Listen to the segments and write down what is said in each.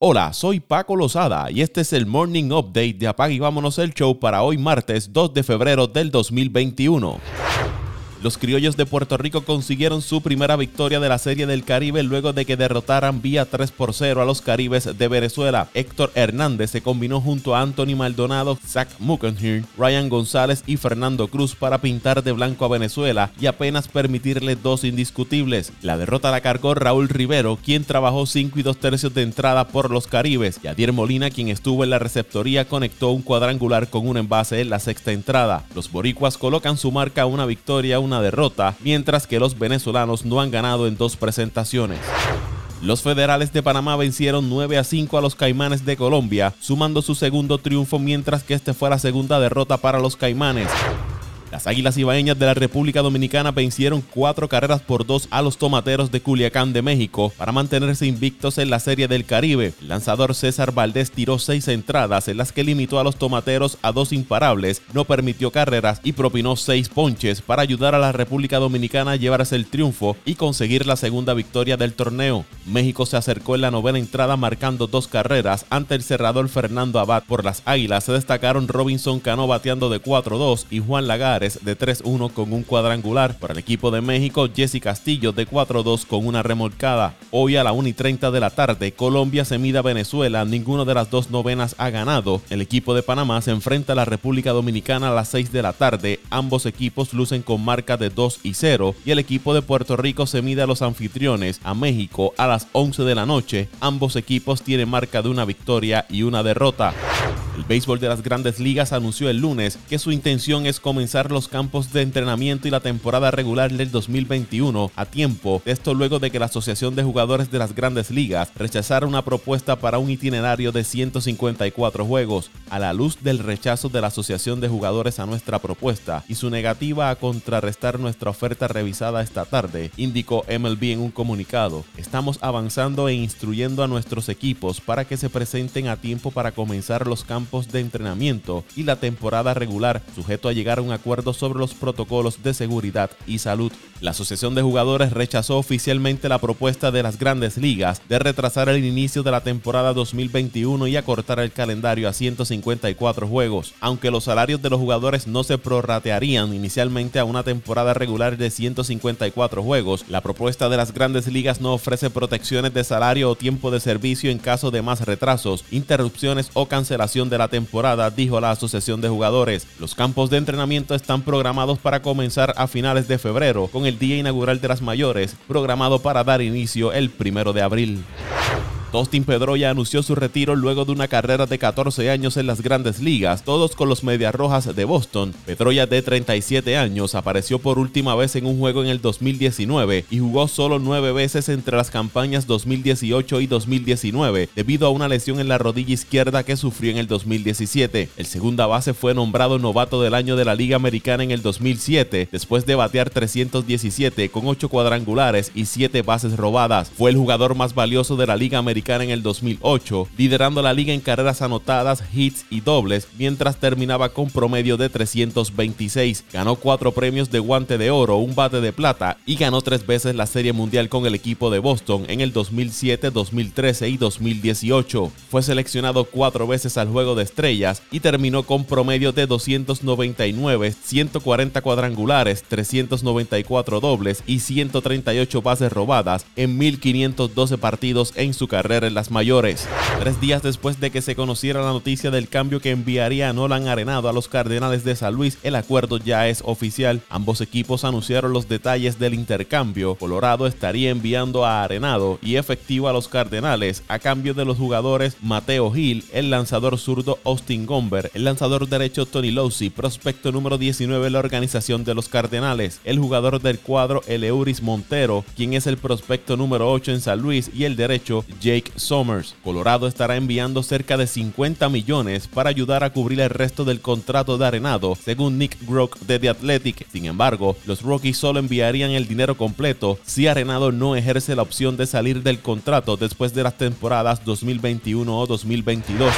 Hola, soy Paco Lozada y este es el Morning Update de Apague y Vámonos el Show para hoy martes 2 de febrero del 2021. Los criollos de Puerto Rico consiguieron su primera victoria de la Serie del Caribe luego de que derrotaran vía 3 por 0 a los Caribes de Venezuela. Héctor Hernández se combinó junto a Anthony Maldonado, Zach Muckenhirn, Ryan González y Fernando Cruz para pintar de blanco a Venezuela y apenas permitirle dos indiscutibles. La derrota la cargó Raúl Rivero, quien trabajó 5 y 2 tercios de entrada por los Caribes, y Adier Molina, quien estuvo en la receptoría, conectó un cuadrangular con un envase en la sexta entrada. Los boricuas colocan su marca a una victoria, una derrota, mientras que los venezolanos no han ganado en dos presentaciones. Los federales de Panamá vencieron 9 a 5 a los Caimanes de Colombia, sumando su segundo triunfo mientras que este fue la segunda derrota para los Caimanes. Las Águilas Ibaeñas de la República Dominicana vencieron cuatro carreras por dos a los Tomateros de Culiacán de México para mantenerse invictos en la Serie del Caribe. El lanzador César Valdés tiró seis entradas en las que limitó a los Tomateros a dos imparables, no permitió carreras y propinó seis ponches para ayudar a la República Dominicana a llevarse el triunfo y conseguir la segunda victoria del torneo. México se acercó en la novena entrada marcando dos carreras ante el cerrador Fernando Abad. Por las Águilas se destacaron Robinson Cano bateando de 4-2 y Juan Lagar de 3-1 con un cuadrangular. Para el equipo de México, Jesse Castillo de 4-2 con una remolcada. Hoy a la 1 y 30 de la tarde, Colombia se mide a Venezuela. Ninguno de las dos novenas ha ganado. El equipo de Panamá se enfrenta a la República Dominicana a las 6 de la tarde. Ambos equipos lucen con marca de 2 y 0. Y el equipo de Puerto Rico se mide a los anfitriones, a México, a las 11 de la noche. Ambos equipos tienen marca de una victoria y una derrota. El béisbol de las grandes ligas anunció el lunes que su intención es comenzar los campos de entrenamiento y la temporada regular del 2021 a tiempo. Esto luego de que la Asociación de Jugadores de las grandes ligas rechazara una propuesta para un itinerario de 154 juegos. A la luz del rechazo de la Asociación de Jugadores a nuestra propuesta y su negativa a contrarrestar nuestra oferta revisada esta tarde, indicó MLB en un comunicado. Estamos avanzando e instruyendo a nuestros equipos para que se presenten a tiempo para comenzar los campos de entrenamiento y la temporada regular, sujeto a llegar a un acuerdo sobre los protocolos de seguridad y salud. La Asociación de Jugadores rechazó oficialmente la propuesta de las grandes ligas de retrasar el inicio de la temporada 2021 y acortar el calendario a 154 juegos, aunque los salarios de los jugadores no se prorratearían inicialmente a una temporada regular de 154 juegos. La propuesta de las grandes ligas no ofrece protecciones de salario o tiempo de servicio en caso de más retrasos, interrupciones o cancelación de la temporada, dijo la Asociación de Jugadores. Los campos de entrenamiento están programados para comenzar a finales de febrero, con el día inaugural de las mayores, programado para dar inicio el primero de abril. Dustin Pedroya anunció su retiro luego de una carrera de 14 años en las grandes ligas, todos con los Medias Rojas de Boston. Pedroya, de 37 años, apareció por última vez en un juego en el 2019 y jugó solo nueve veces entre las campañas 2018 y 2019 debido a una lesión en la rodilla izquierda que sufrió en el 2017. El segunda base fue nombrado novato del año de la Liga Americana en el 2007 después de batear 317 con 8 cuadrangulares y 7 bases robadas. Fue el jugador más valioso de la Liga Americana en el 2008, liderando la liga en carreras anotadas, hits y dobles, mientras terminaba con promedio de 326. Ganó cuatro premios de guante de oro, un bate de plata y ganó tres veces la Serie Mundial con el equipo de Boston en el 2007, 2013 y 2018. Fue seleccionado cuatro veces al Juego de Estrellas y terminó con promedio de 299, 140 cuadrangulares, 394 dobles y 138 bases robadas en 1512 partidos en su carrera las mayores. Tres días después de que se conociera la noticia del cambio que enviaría Nolan Arenado a los Cardenales de San Luis, el acuerdo ya es oficial. Ambos equipos anunciaron los detalles del intercambio. Colorado estaría enviando a Arenado y efectivo a los Cardenales a cambio de los jugadores Mateo Gil, el lanzador zurdo Austin Gomber, el lanzador derecho Tony Losey, prospecto número 19 en la organización de los Cardenales, el jugador del cuadro Eleuris Montero, quien es el prospecto número 8 en San Luis, y el derecho Jay Summers. Colorado estará enviando cerca de 50 millones para ayudar a cubrir el resto del contrato de Arenado, según Nick Grock de The Athletic. Sin embargo, los Rockies solo enviarían el dinero completo si Arenado no ejerce la opción de salir del contrato después de las temporadas 2021 o 2022.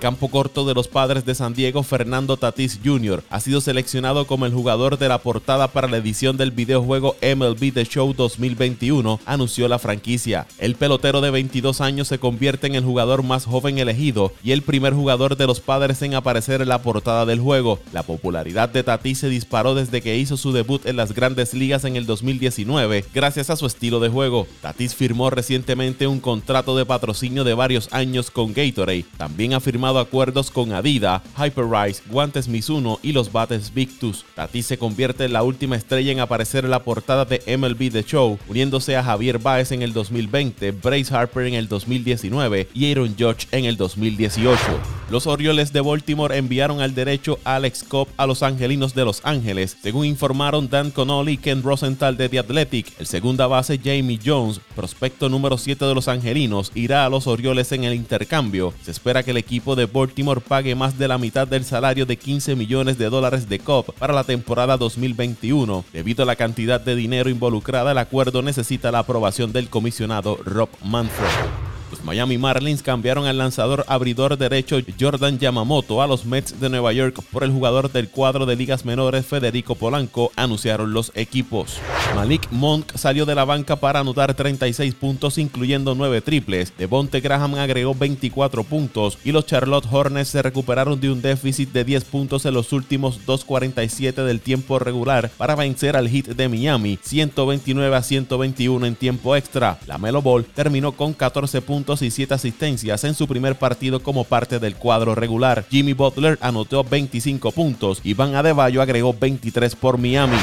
Campo corto de los padres de San Diego, Fernando Tatis Jr., ha sido seleccionado como el jugador de la portada para la edición del videojuego MLB The Show 2021, anunció la franquicia. El pelotero de 22 años se convierte en el jugador más joven elegido y el primer jugador de los padres en aparecer en la portada del juego. La popularidad de Tatis se disparó desde que hizo su debut en las grandes ligas en el 2019, gracias a su estilo de juego. Tatis firmó recientemente un contrato de patrocinio de varios años con Gatorade. También ha firmado acuerdos con Adidas, Hyperrise, Guantes Mizuno y los bates Victus. Tatis se convierte en la última estrella en aparecer en la portada de MLB The Show, uniéndose a Javier Baez en el 2020, Bryce Harper en el 2019 y Aaron Judge en el 2018. Los Orioles de Baltimore enviaron al derecho Alex Cobb a los Angelinos de Los Ángeles, según informaron Dan Connolly y Ken Rosenthal de The Athletic. El segunda base Jamie Jones, prospecto número 7 de los Angelinos, irá a los Orioles en el intercambio. Se espera que el equipo de Baltimore pague más de la mitad del salario de 15 millones de dólares de Cobb para la temporada 2021. Debido a la cantidad de dinero involucrada, el acuerdo necesita la aprobación del comisionado Rob Manfred. Miami Marlins cambiaron al lanzador abridor derecho Jordan Yamamoto a los Mets de Nueva York por el jugador del cuadro de ligas menores Federico Polanco, anunciaron los equipos. Malik Monk salió de la banca para anotar 36 puntos, incluyendo 9 triples. Devonte Graham agregó 24 puntos y los Charlotte Hornets se recuperaron de un déficit de 10 puntos en los últimos 2.47 del tiempo regular para vencer al Heat de Miami, 129 a 121 en tiempo extra. La Melo Ball terminó con 14 puntos y 7 asistencias en su primer partido como parte del cuadro regular. Jimmy Butler anotó 25 puntos y Van Adebayo agregó 23 por Miami.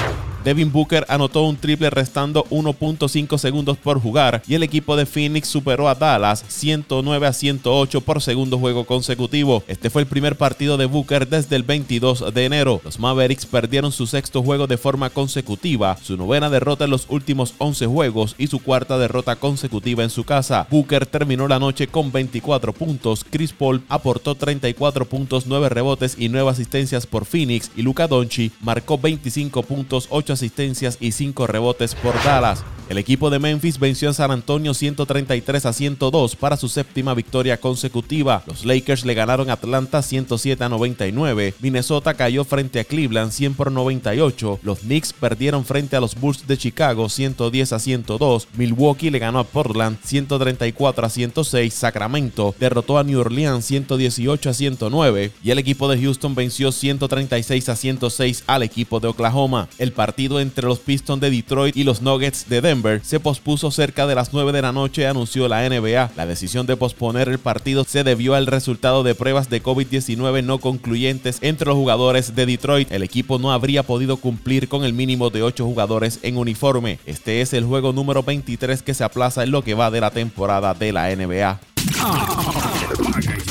Devin Booker anotó un triple restando 1.5 segundos por jugar y el equipo de Phoenix superó a Dallas 109 a 108 por segundo juego consecutivo. Este fue el primer partido de Booker desde el 22 de enero. Los Mavericks perdieron su sexto juego de forma consecutiva, su novena derrota en los últimos 11 juegos y su cuarta derrota consecutiva en su casa. Booker terminó la noche con 24 puntos, Chris Paul aportó 34 puntos, 9 rebotes y 9 asistencias por Phoenix y Luca Doncic marcó 25 puntos, 8 asistencias y 5 rebotes por Dallas. El equipo de Memphis venció a San Antonio 133 a 102 para su séptima victoria consecutiva. Los Lakers le ganaron a Atlanta 107 a 99. Minnesota cayó frente a Cleveland 100 por 98. Los Knicks perdieron frente a los Bulls de Chicago 110 a 102. Milwaukee le ganó a Portland 134 a 106. Sacramento derrotó a New Orleans 118 a 109. Y el equipo de Houston venció 136 a 106 al equipo de Oklahoma. El partido entre los Pistons de Detroit y los Nuggets de Denver se pospuso cerca de las 9 de la noche, anunció la NBA. La decisión de posponer el partido se debió al resultado de pruebas de COVID-19 no concluyentes entre los jugadores de Detroit. El equipo no habría podido cumplir con el mínimo de 8 jugadores en uniforme. Este es el juego número 23 que se aplaza en lo que va de la temporada de la NBA.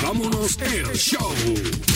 vámonos el show.